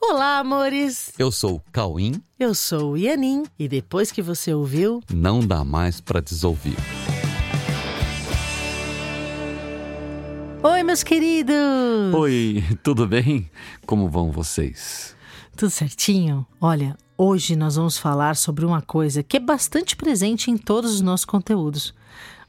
Olá, amores! Eu sou o Cauim. Eu sou o Ianin. E depois que você ouviu, Não dá mais pra desouvir. Oi, meus queridos! Oi, tudo bem? Como vão vocês? Tudo certinho? Olha, hoje nós vamos falar sobre uma coisa que é bastante presente em todos os nossos conteúdos,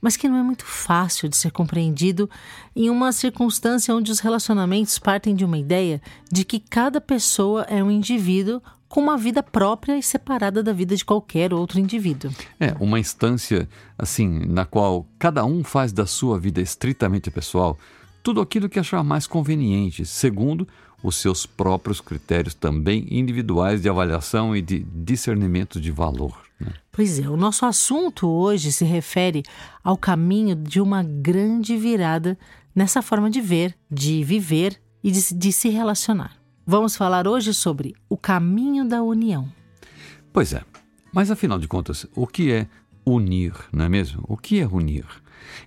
mas que não é muito fácil de ser compreendido em uma circunstância onde os relacionamentos partem de uma ideia de que cada pessoa é um indivíduo com uma vida própria e separada da vida de qualquer outro indivíduo. É, uma instância, assim, na qual cada um faz da sua vida estritamente pessoal tudo aquilo que achar mais conveniente, segundo os seus próprios critérios também individuais de avaliação e de discernimento de valor. Pois é, o nosso assunto hoje se refere ao caminho de uma grande virada nessa forma de ver, de viver e de, de se relacionar. Vamos falar hoje sobre o caminho da união. Pois é, mas afinal de contas, o que é unir, não é mesmo? O que é unir?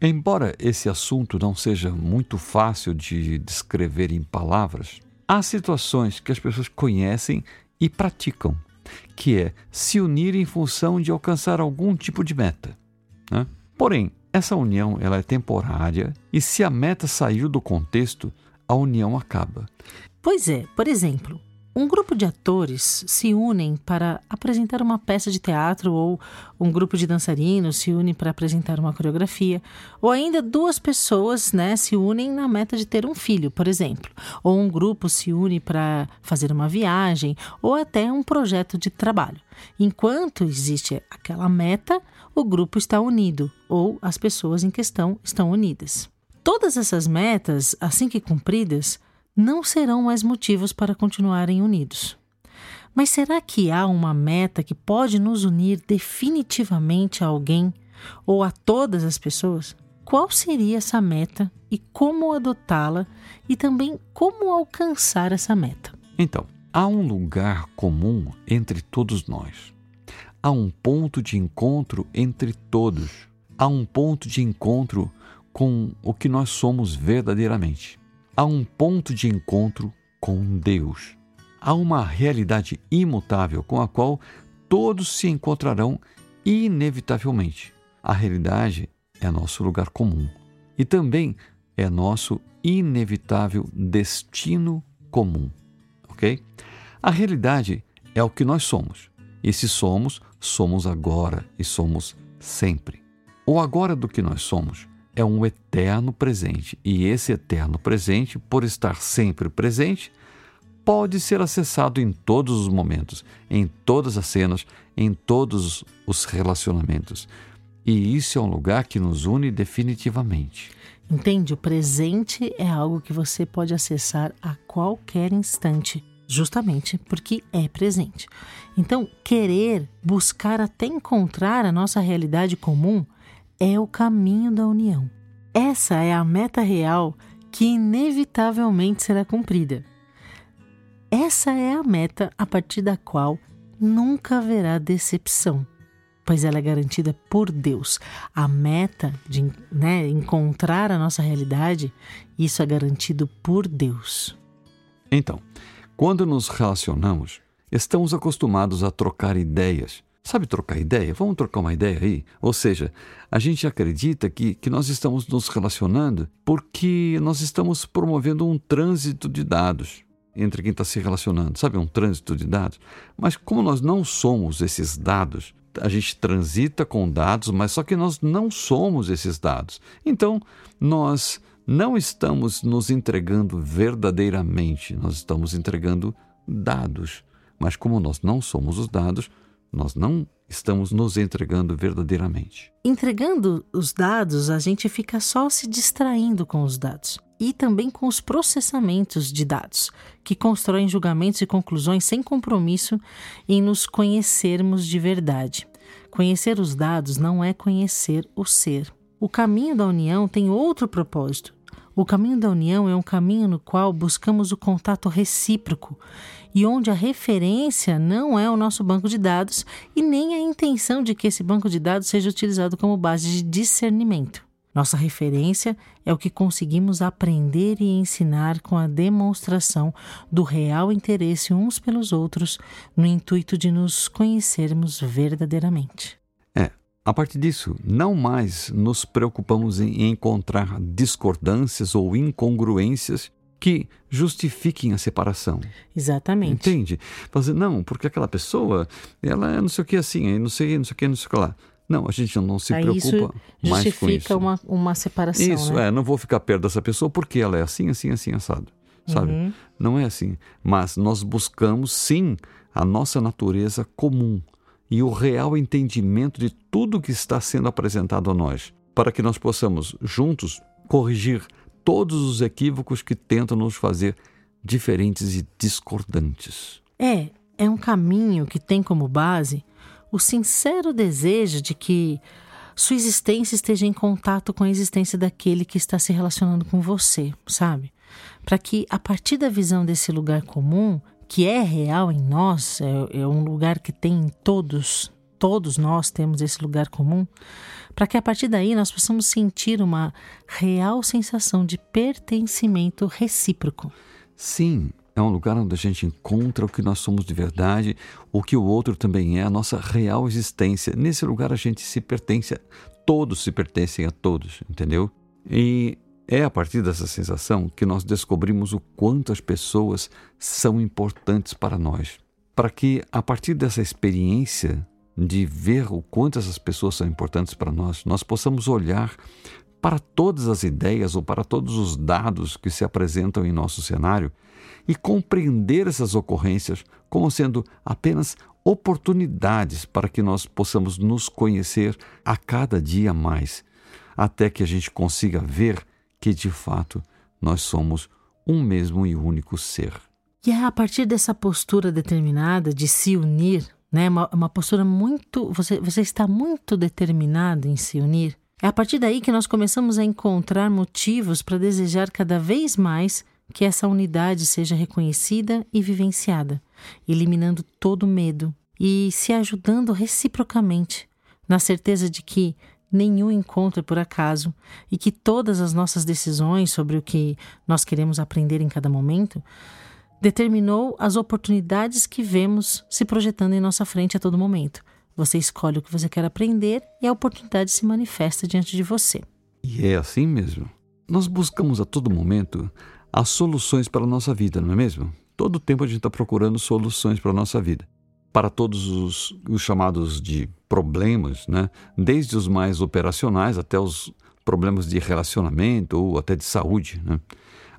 Embora esse assunto não seja muito fácil de descrever em palavras, há situações que as pessoas conhecem e praticam, que é se unir em função de alcançar algum tipo de meta. né? Porém, essa união ela é temporária e se a meta sair do contexto, a união acaba. Pois é, por exemplo, um grupo de atores se unem para apresentar uma peça de teatro ou um grupo de dançarinos se une para apresentar uma coreografia, ou ainda duas pessoas, né, se unem na meta de ter um filho, por exemplo, ou um grupo se une para fazer uma viagem ou até um projeto de trabalho. Enquanto existe aquela meta, o grupo está unido ou as pessoas em questão estão unidas. Todas essas metas, assim que cumpridas, não serão mais motivos para continuarem unidos. Mas será que há uma meta que pode nos unir definitivamente a alguém ou a todas as pessoas? Qual seria essa meta e como adotá-la e também como alcançar essa meta? Então, há um lugar comum entre todos nós. Há um ponto de encontro entre todos. Há um ponto de encontro com o que nós somos verdadeiramente. Há um ponto de encontro com Deus. Há uma realidade imutável com a qual todos se encontrarão inevitavelmente. A realidade é nosso lugar comum e também é nosso inevitável destino comum, ok? A realidade é o que nós somos. E se somos, somos agora e somos sempre. O agora do que nós somos é um eterno presente, e esse eterno presente, por estar sempre presente, pode ser acessado em todos os momentos, em todas as cenas, em todos os relacionamentos. E isso é um lugar que nos une definitivamente. Entende? O presente é algo que você pode acessar a qualquer instante, justamente porque é presente. Então, querer, buscar até encontrar a nossa realidade comum é o caminho da união. Essa é a meta real que inevitavelmente será cumprida. Essa é a meta a partir da qual nunca haverá decepção, pois ela é garantida por Deus. A meta de né, encontrar a nossa realidade, isso é garantido por Deus. Então, quando nos relacionamos, estamos acostumados a trocar ideias. Sabe trocar ideia? Vamos trocar uma ideia aí? Ou seja, a gente acredita que, que nós estamos nos relacionando porque nós estamos promovendo um trânsito de dados entre quem está se relacionando, sabe? Um trânsito de dados. Mas como nós não somos esses dados, a gente transita com dados, mas só que nós não somos esses dados. Então, nós não estamos nos entregando verdadeiramente, nós estamos entregando dados. Mas como nós não somos os dados, nós não estamos nos entregando verdadeiramente. Entregando os dados, a gente fica só se distraindo com os dados e também com os processamentos de dados, que constroem julgamentos e conclusões sem compromisso em nos conhecermos de verdade. Conhecer os dados não é conhecer o ser. O caminho da união tem outro propósito. O caminho da união é um caminho no qual buscamos o contato recíproco e onde a referência não é o nosso banco de dados e nem a intenção de que esse banco de dados seja utilizado como base de discernimento. Nossa referência é o que conseguimos aprender e ensinar com a demonstração do real interesse uns pelos outros, no intuito de nos conhecermos verdadeiramente. A partir disso, não mais nos preocupamos em encontrar discordâncias ou incongruências que justifiquem a separação. Exatamente. Entende? Fazer, não, porque aquela pessoa, ela é não sei o que assim, não sei, não sei o que, não sei o que lá. Não, a gente não se Aí preocupa isso mais com isso. justifica uma, uma separação. Isso, né? é, não vou ficar perto dessa pessoa porque ela é assim, assim, assim, assado. Sabe? Uhum. Não é assim. Mas nós buscamos, sim, a nossa natureza comum e o real entendimento de tudo que está sendo apresentado a nós, para que nós possamos, juntos, corrigir todos os equívocos que tentam nos fazer diferentes e discordantes. É, é um caminho que tem como base o sincero desejo de que sua existência esteja em contato com a existência daquele que está se relacionando com você, sabe? Para que, a partir da visão desse lugar comum, que é real em nós, é, é um lugar que tem em todos, todos nós temos esse lugar comum, para que a partir daí nós possamos sentir uma real sensação de pertencimento recíproco. Sim, é um lugar onde a gente encontra o que nós somos de verdade, o que o outro também é, a nossa real existência. Nesse lugar a gente se pertence, todos se pertencem a todos, entendeu? E é a partir dessa sensação que nós descobrimos o quanto as pessoas são importantes para nós. Para que, a partir dessa experiência de ver o quanto essas pessoas são importantes para nós, nós possamos olhar para todas as ideias ou para todos os dados que se apresentam em nosso cenário e compreender essas ocorrências como sendo apenas oportunidades para que nós possamos nos conhecer a cada dia mais, até que a gente consiga ver que de fato nós somos um mesmo e único ser. E é a partir dessa postura determinada de se unir, né, uma, uma postura muito. Você, você está muito determinado em se unir. É a partir daí que nós começamos a encontrar motivos para desejar cada vez mais que essa unidade seja reconhecida e vivenciada, eliminando todo medo e se ajudando reciprocamente, na certeza de que nenhum encontro é por acaso e que todas as nossas decisões sobre o que nós queremos aprender em cada momento determinou as oportunidades que vemos se projetando em nossa frente a todo momento. Você escolhe o que você quer aprender e a oportunidade se manifesta diante de você. E é assim mesmo. Nós buscamos a todo momento as soluções para a nossa vida, não é mesmo? Todo tempo a gente está procurando soluções para a nossa vida. Para todos os, os, chamados de problemas, né? desde os mais operacionais até os problemas de relacionamento ou até de saúde. Né?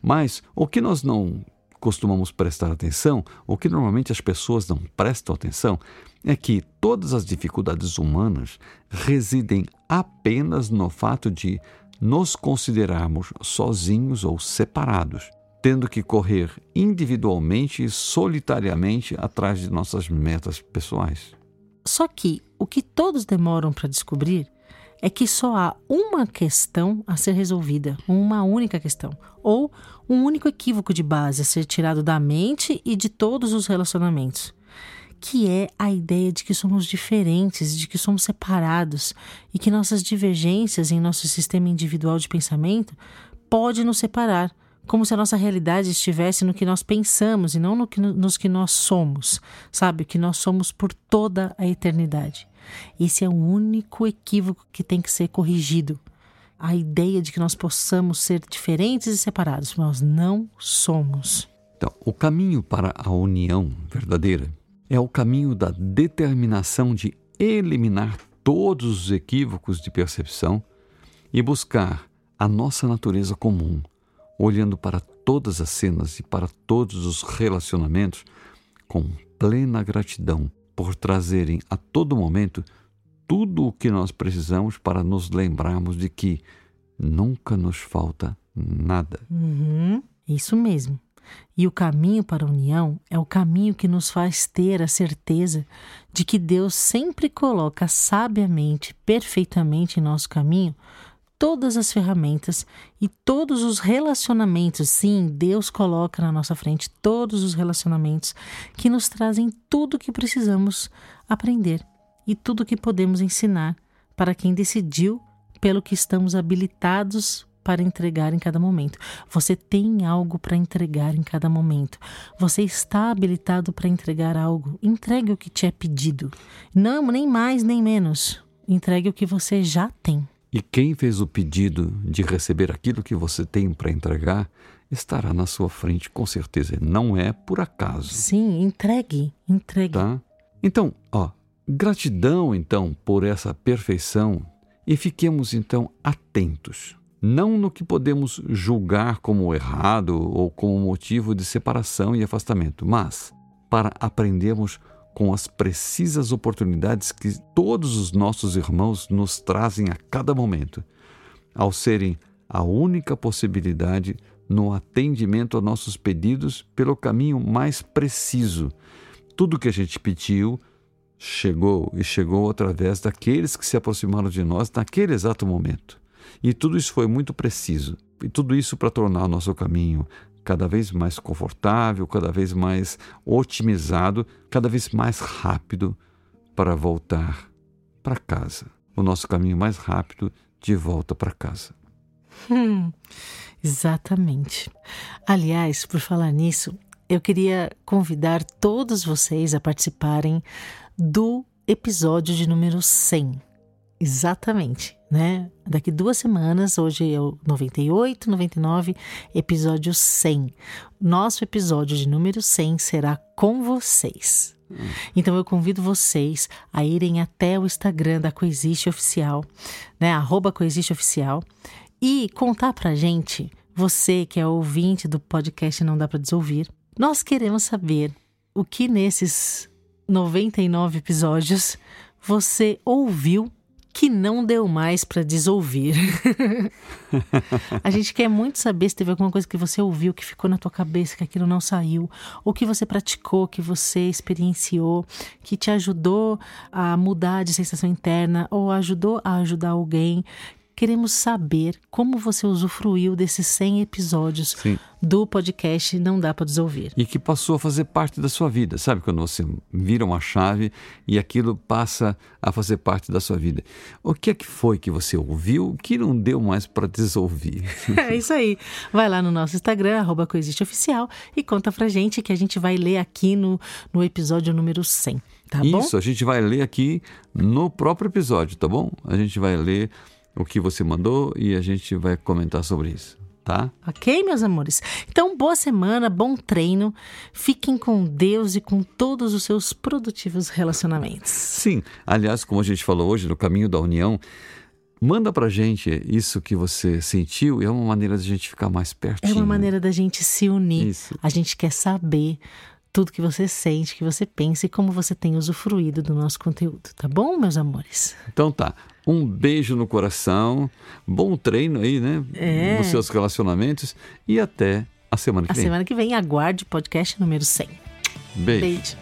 Mas o que nós não costumamos prestar atenção, o que normalmente as pessoas não prestam atenção, é que todas as dificuldades humanas residem apenas no fato de nos considerarmos sozinhos ou separados, tendo que correr individualmente e solitariamente atrás de nossas metas pessoais. Só que o que todos demoram para descobrir é que só há uma questão a ser resolvida, uma única questão, ou um único equívoco de base a ser tirado da mente e de todos os relacionamentos que é a ideia de que somos diferentes, de que somos separados e que nossas divergências em nosso sistema individual de pensamento pode nos separar, como se a nossa realidade estivesse no que nós pensamos e não no que, nos que nós somos, sabe? Que nós somos por toda a eternidade. Esse é o único equívoco que tem que ser corrigido. A ideia de que nós possamos ser diferentes e separados, nós não somos. Então, o caminho para a união verdadeira é o caminho da determinação de eliminar todos os equívocos de percepção e buscar a nossa natureza comum, olhando para todas as cenas e para todos os relacionamentos com plena gratidão por trazerem a todo momento tudo o que nós precisamos para nos lembrarmos de que nunca nos falta nada. Uhum, isso mesmo. E o caminho para a união é o caminho que nos faz ter a certeza de que Deus sempre coloca sabiamente, perfeitamente em nosso caminho todas as ferramentas e todos os relacionamentos. Sim, Deus coloca na nossa frente todos os relacionamentos que nos trazem tudo o que precisamos aprender e tudo o que podemos ensinar para quem decidiu pelo que estamos habilitados para entregar em cada momento. Você tem algo para entregar em cada momento. Você está habilitado para entregar algo. Entregue o que te é pedido. Não, nem mais nem menos. Entregue o que você já tem. E quem fez o pedido de receber aquilo que você tem para entregar estará na sua frente com certeza. Não é por acaso. Sim, entregue, entregue. Tá? Então, ó, gratidão então por essa perfeição e fiquemos então atentos não no que podemos julgar como errado ou como motivo de separação e afastamento, mas para aprendermos com as precisas oportunidades que todos os nossos irmãos nos trazem a cada momento, ao serem a única possibilidade no atendimento a nossos pedidos pelo caminho mais preciso. Tudo que a gente pediu chegou e chegou através daqueles que se aproximaram de nós naquele exato momento. E tudo isso foi muito preciso. E tudo isso para tornar nosso caminho cada vez mais confortável, cada vez mais otimizado, cada vez mais rápido para voltar para casa. O nosso caminho mais rápido de volta para casa. Hum, exatamente. Aliás, por falar nisso, eu queria convidar todos vocês a participarem do episódio de número 100. Exatamente né? Daqui duas semanas, hoje é o 98, 99, episódio 100. Nosso episódio de número 100 será com vocês. Então eu convido vocês a irem até o Instagram da Coexiste Oficial, né? Arroba Coexiste Oficial, e contar pra gente, você que é ouvinte do podcast Não Dá Pra Desouvir, nós queremos saber o que nesses 99 episódios você ouviu que não deu mais para desouvir. a gente quer muito saber se teve alguma coisa que você ouviu, que ficou na tua cabeça, que aquilo não saiu, ou que você praticou, que você experienciou, que te ajudou a mudar de sensação interna ou ajudou a ajudar alguém, Queremos saber como você usufruiu desses 100 episódios Sim. do podcast Não Dá para Desouvir. E que passou a fazer parte da sua vida. Sabe quando você vira uma chave e aquilo passa a fazer parte da sua vida? O que é que foi que você ouviu que não deu mais para desouvir? É isso aí. Vai lá no nosso Instagram, arroba Oficial, e conta pra gente que a gente vai ler aqui no, no episódio número 100. Tá Isso, bom? Isso, a gente vai ler aqui no próprio episódio, tá bom? A gente vai ler o que você mandou e a gente vai comentar sobre isso. Tá? Ok, meus amores? Então, boa semana, bom treino. Fiquem com Deus e com todos os seus produtivos relacionamentos. Sim, aliás, como a gente falou hoje, no caminho da união, manda pra gente isso que você sentiu e é uma maneira da gente ficar mais pertinho. É uma maneira da gente se unir. Isso. A gente quer saber tudo que você sente, que você pensa e como você tem usufruído do nosso conteúdo, tá bom, meus amores? Então tá. Um beijo no coração, bom treino aí, né? É. Nos seus relacionamentos e até a semana que a vem. A semana que vem, aguarde o podcast número 100. Beijo. beijo.